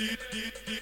did, did, did.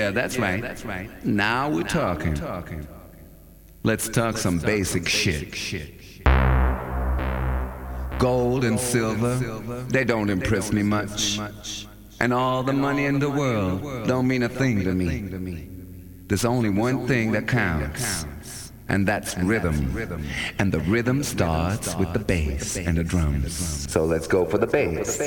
Yeah, that's right. That's right. Now we're talking. Let's talk some basic shit. Gold and silver, they don't impress me much. And all the money in the world don't mean a thing to me. There's only one thing that counts, and that's rhythm. And the rhythm starts with the bass and the drums. So let's go for the bass.